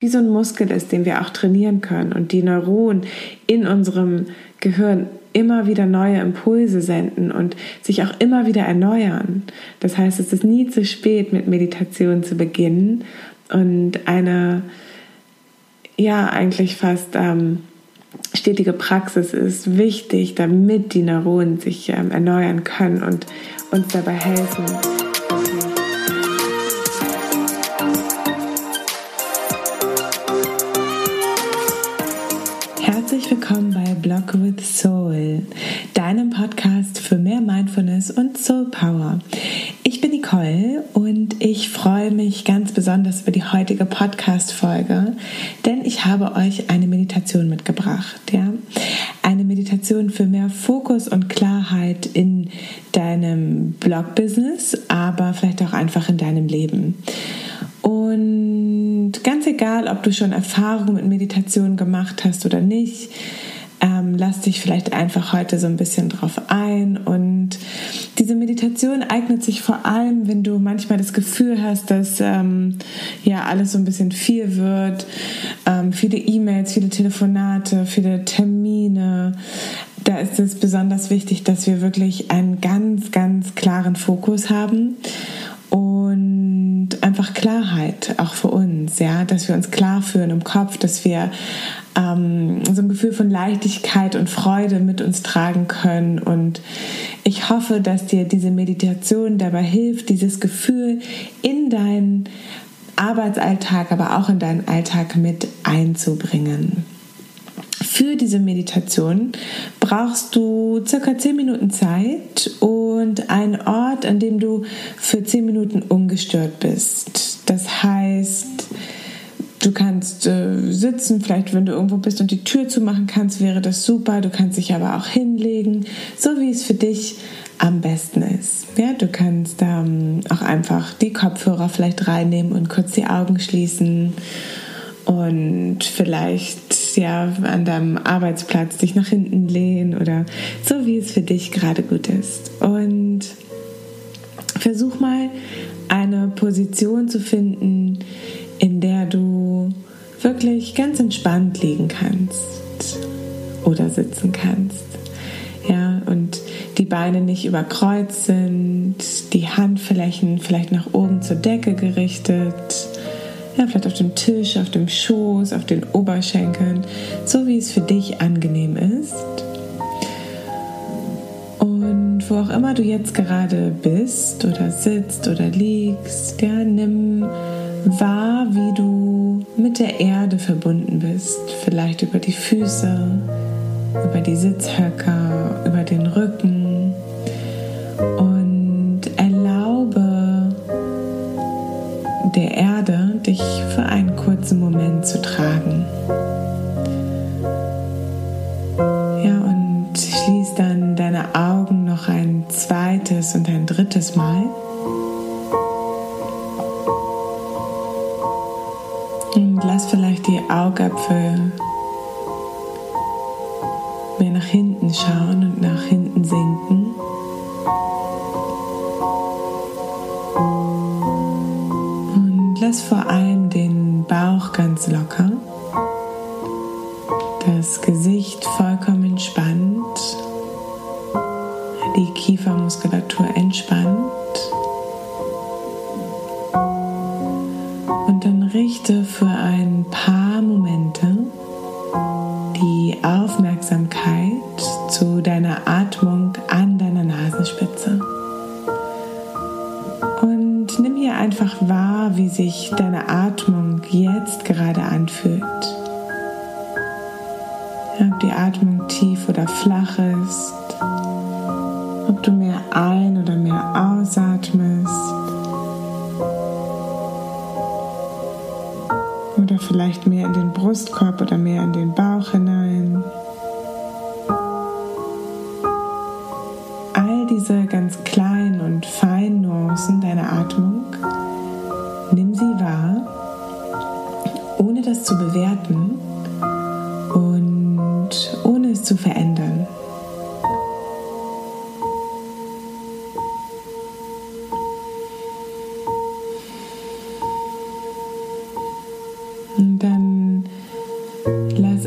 wie so ein Muskel ist, den wir auch trainieren können und die Neuronen in unserem Gehirn immer wieder neue Impulse senden und sich auch immer wieder erneuern. Das heißt, es ist nie zu spät, mit Meditation zu beginnen und eine, ja, eigentlich fast ähm, stetige Praxis ist wichtig, damit die Neuronen sich ähm, erneuern können und uns dabei helfen. Herzlich willkommen bei Blog with Soul, deinem Podcast für mehr Mindfulness und Soul Power. Ich bin Nicole und ich freue mich ganz besonders über die heutige Podcast-Folge, denn ich habe euch eine Meditation mitgebracht. Ja? Eine Meditation für mehr Fokus und Klarheit in deinem Blog-Business, aber vielleicht auch einfach in deinem Leben. Und ganz egal, ob du schon Erfahrungen mit Meditation gemacht hast oder nicht, ähm, lass dich vielleicht einfach heute so ein bisschen drauf ein. Und diese Meditation eignet sich vor allem, wenn du manchmal das Gefühl hast, dass ähm, ja alles so ein bisschen viel wird. Ähm, viele E-Mails, viele Telefonate, viele Termine. Da ist es besonders wichtig, dass wir wirklich einen ganz, ganz klaren Fokus haben einfach Klarheit auch für uns, ja, dass wir uns klar fühlen im Kopf, dass wir ähm, so ein Gefühl von Leichtigkeit und Freude mit uns tragen können. Und ich hoffe, dass dir diese Meditation dabei hilft, dieses Gefühl in deinen Arbeitsalltag, aber auch in deinen Alltag mit einzubringen. Für diese Meditation brauchst du circa 10 Minuten Zeit und einen Ort, an dem du für 10 Minuten ungestört bist. Das heißt, Du kannst äh, sitzen, vielleicht wenn du irgendwo bist und die Tür zumachen kannst, wäre das super. Du kannst dich aber auch hinlegen, so wie es für dich am besten ist. Ja, du kannst ähm, auch einfach die Kopfhörer vielleicht reinnehmen und kurz die Augen schließen und vielleicht ja an deinem Arbeitsplatz dich nach hinten lehnen oder so wie es für dich gerade gut ist. Und versuch mal eine Position zu finden, in der du wirklich ganz entspannt liegen kannst oder sitzen kannst. Ja, und die Beine nicht überkreuzt sind, die Handflächen vielleicht nach oben zur Decke gerichtet. Ja, vielleicht auf dem Tisch, auf dem Schoß, auf den Oberschenkeln, so wie es für dich angenehm ist. Und wo auch immer du jetzt gerade bist oder sitzt oder liegst, ja, nimm wahr, wie du mit der Erde verbunden bist. Vielleicht über die Füße, über die Sitzhöcker, über den Rücken. Und erlaube der Erde, dich für einen kurzen Moment zu tragen. Ja, und schließ dann deine Augen noch ein zweites und ein drittes Mal. Und lass vielleicht die Augapfel mehr nach hinten schauen und nach die Kiefermuskulatur entspannt. Ein- oder mehr ausatmest. oder vielleicht mehr in den Brustkorb oder mehr in den Bauch hinein. All diese ganz kleinen und feinen Nuancen deiner Atmung, nimm sie wahr, ohne das zu bewerten Und dann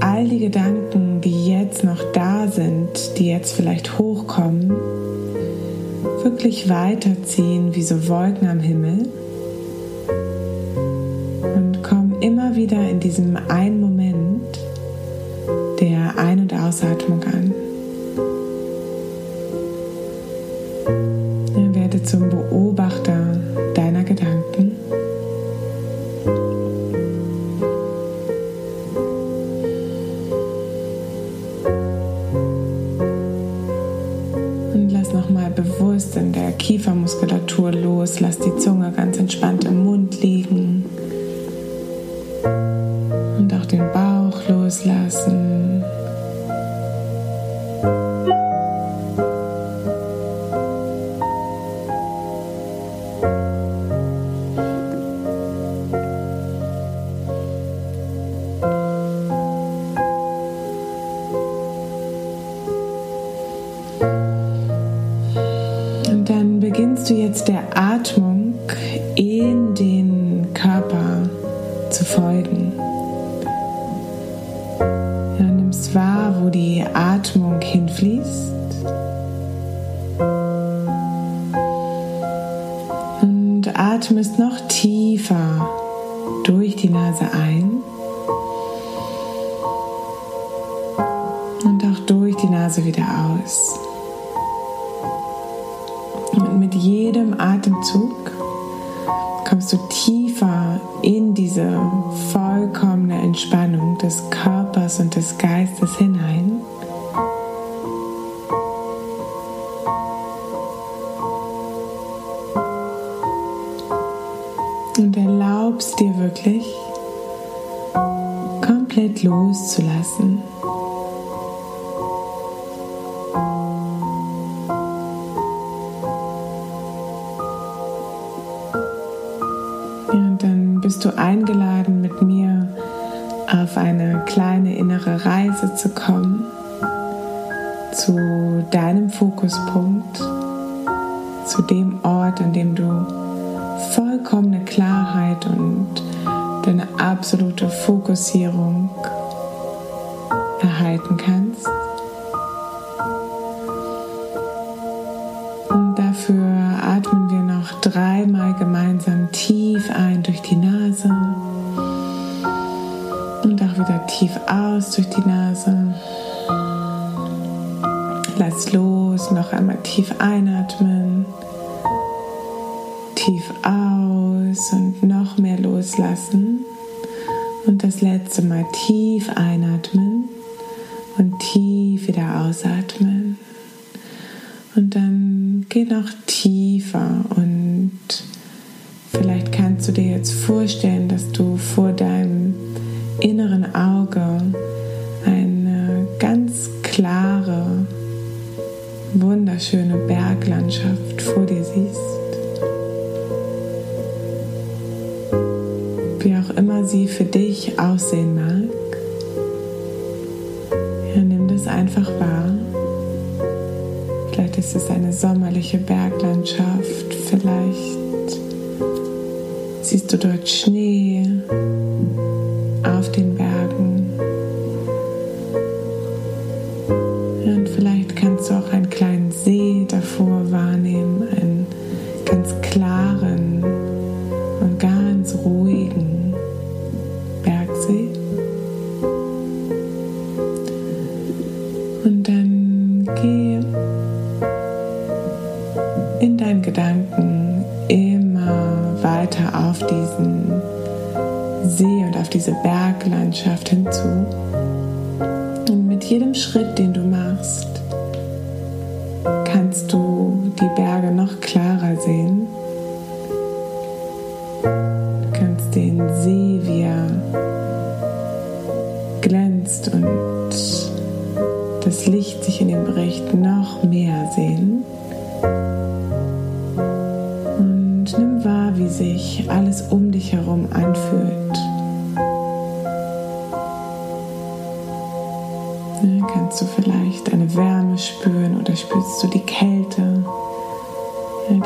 all die Gedanken, die jetzt noch da sind, die jetzt vielleicht hochkommen, wirklich weiterziehen wie so Wolken am Himmel und kommen immer wieder in diesem einen Moment der Ein- und Ausatmung an. werde zum Beobachter deiner Gedanken. Beginnst du jetzt der Atmung in den Körper zu folgen. Ja, nimmst wahr, wo die Atmung hinfließt. Und atmest noch tiefer durch die Nase ein. Und auch durch die Nase wieder aus. Mit jedem Atemzug kommst du tiefer in diese vollkommene Entspannung des Körpers und des Geistes hinein. Und erlaubst dir wirklich komplett loszulassen. Bist du eingeladen, mit mir auf eine kleine innere Reise zu kommen zu deinem Fokuspunkt, zu dem Ort, an dem du vollkommene Klarheit und deine absolute Fokussierung erhalten kannst. Dreimal gemeinsam tief ein durch die Nase und auch wieder tief aus durch die Nase. Lass los, noch einmal tief einatmen, tief aus und noch mehr loslassen. Und das letzte Mal tief einatmen und tief wieder ausatmen. Und dann geh noch tiefer und vielleicht kannst du dir jetzt vorstellen, dass du vor deinem inneren Auge eine ganz klare, wunderschöne Berglandschaft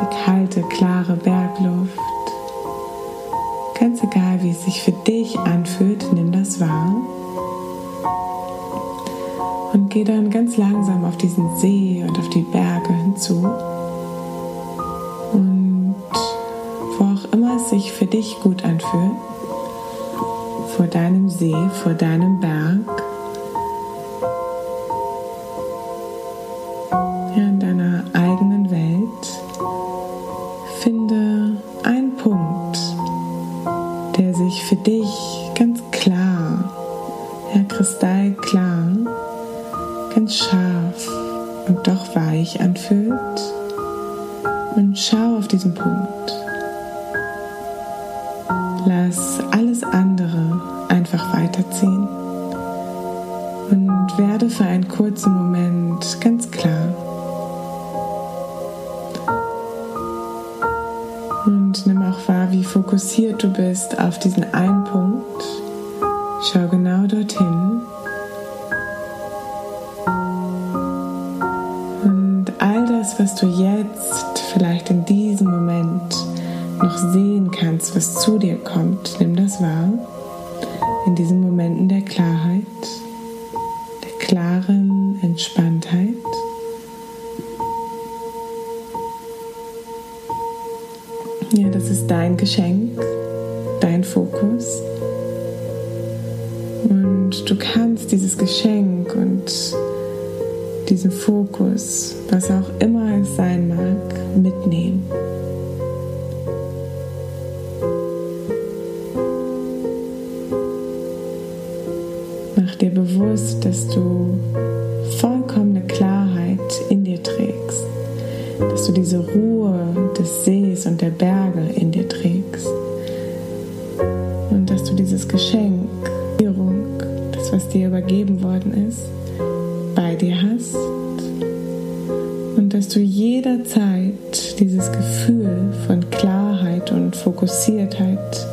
die kalte, klare Bergluft. Ganz egal, wie es sich für dich anfühlt, nimm das wahr. geh dann ganz langsam auf diesen See und auf die Berge hinzu. Und wo auch immer es sich für dich gut anfühlt, vor deinem See, vor deinem Berg, Punkt, der sich für dich ganz klar, ja kristallklar, ganz scharf und doch weich anfühlt. Und schau auf diesen Punkt. Lass alles andere einfach weiterziehen und werde für einen kurzen Moment ganz fokussiert du bist auf diesen einen Punkt. Schau genau dorthin. Und all das, was du jetzt vielleicht in diesem Moment noch sehen kannst, was zu dir kommt, nimm das wahr. In diesen Momenten der Klarheit, Und du kannst dieses Geschenk und diesen Fokus, was auch immer es sein mag, mitnehmen. Mach dir bewusst, dass du vollkommene Klarheit in dir trägst, dass du diese Ruhe dir hast und dass du jederzeit dieses Gefühl von Klarheit und Fokussiertheit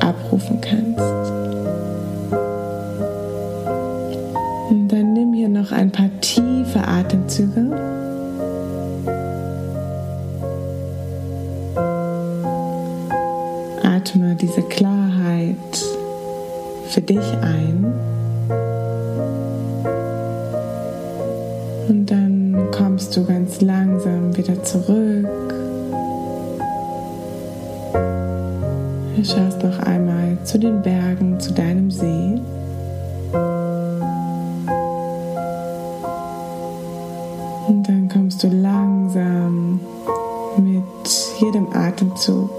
abrufen kannst. Und dann nimm hier noch ein paar tiefe Atemzüge. Atme diese Klarheit für dich ein. Langsam wieder zurück. Du schaust noch einmal zu den Bergen, zu deinem See. Und dann kommst du langsam mit jedem Atemzug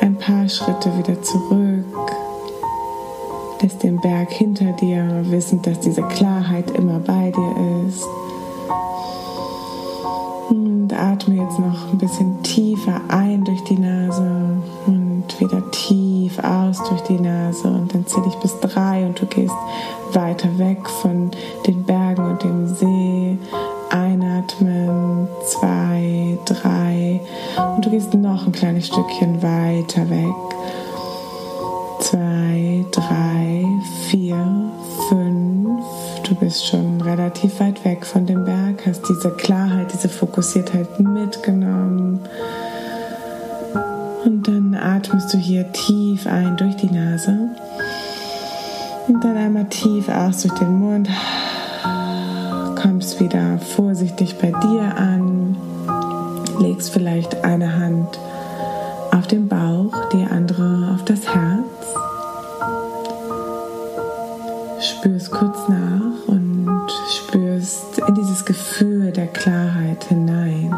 ein paar Schritte wieder zurück. Lässt den Berg hinter dir, wissend, dass diese Klarheit immer bei dir ist. Bisschen tiefer ein durch die Nase und wieder tief aus durch die Nase. Und dann zähle ich bis drei und du gehst weiter weg von den Bergen und dem See. Einatmen, zwei, drei. Und du gehst noch ein kleines Stückchen weiter weg. Zwei, drei, vier, fünf. Du bist schon relativ weit weg von dem Berg, hast diese Klarheit, diese Fokussiertheit mitgenommen. Und dann atmest du hier tief ein durch die Nase. Und dann einmal tief aus durch den Mund kommst wieder vorsichtig bei dir an, legst vielleicht eine Hand auf den Bauch, die andere auf das Herz. Spürst kurz nach und spürst in dieses Gefühl der Klarheit hinein.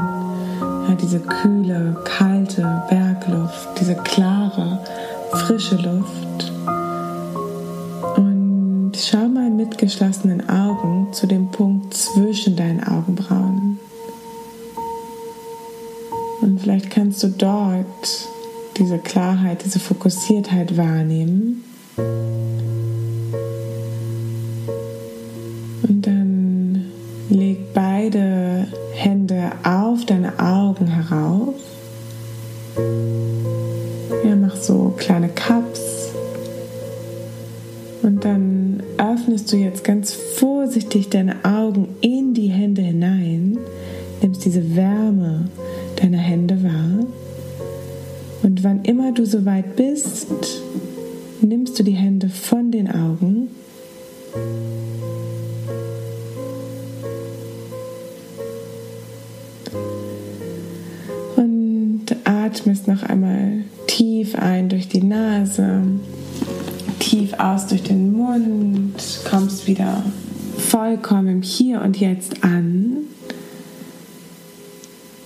Ja, diese kühle, kalte Bergluft, diese klare, frische Luft. Und schau mal mit geschlossenen Augen zu dem Punkt zwischen deinen Augenbrauen. Und vielleicht kannst du dort diese Klarheit, diese Fokussiertheit wahrnehmen. Augen herauf. Ja, mach so kleine Cups. Und dann öffnest du jetzt ganz vorsichtig deine Augen in die Hände hinein, nimmst diese Wärme deiner Hände wahr. Und wann immer du so weit bist, nimmst du die Hände von den Augen noch einmal tief ein durch die Nase, tief aus durch den Mund, kommst wieder vollkommen im Hier und Jetzt an.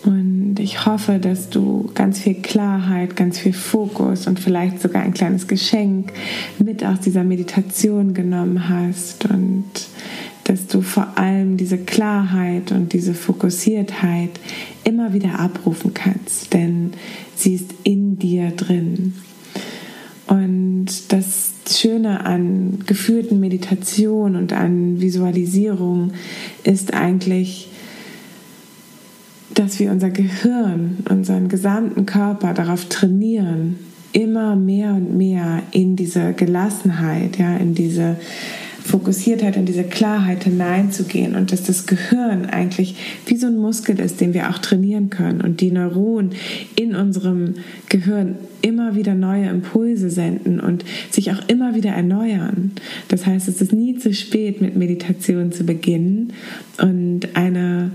Und ich hoffe, dass du ganz viel Klarheit, ganz viel Fokus und vielleicht sogar ein kleines Geschenk mit aus dieser Meditation genommen hast und dass du vor allem diese Klarheit und diese Fokussiertheit immer wieder abrufen kannst, denn sie ist in dir drin. Und das Schöne an geführten Meditation und an Visualisierung ist eigentlich, dass wir unser Gehirn, unseren gesamten Körper darauf trainieren, immer mehr und mehr in diese Gelassenheit, ja, in diese Fokussiertheit in diese Klarheit hineinzugehen und dass das Gehirn eigentlich wie so ein Muskel ist, den wir auch trainieren können und die Neuronen in unserem Gehirn immer wieder neue Impulse senden und sich auch immer wieder erneuern. Das heißt, es ist nie zu spät, mit Meditation zu beginnen und eine,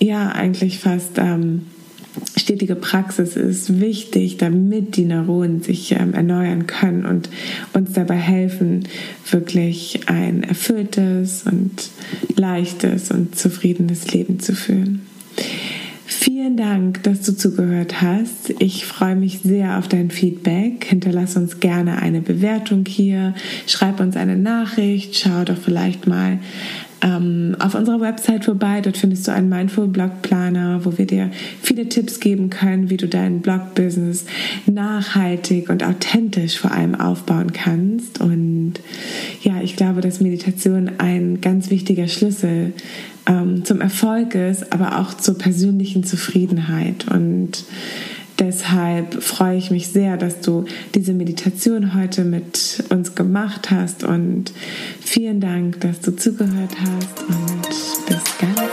ja, eigentlich fast ähm, stetige Praxis ist wichtig, damit die Neuronen sich ähm, erneuern können und uns dabei helfen, wirklich ein erfülltes und leichtes und zufriedenes Leben zu führen. Vielen Dank, dass du zugehört hast. Ich freue mich sehr auf dein Feedback. Hinterlass uns gerne eine Bewertung hier. Schreib uns eine Nachricht. Schau doch vielleicht mal ähm, auf unserer Website vorbei. Dort findest du einen Mindful Blog Planer, wo wir dir viele Tipps geben können, wie du dein Blog-Business nachhaltig und authentisch vor allem aufbauen kannst. Und ja, ich glaube, dass Meditation ein ganz wichtiger Schlüssel ähm, zum Erfolg ist, aber auch zur persönlichen Zufriedenheit. Und Deshalb freue ich mich sehr, dass du diese Meditation heute mit uns gemacht hast und vielen Dank, dass du zugehört hast und bis ganz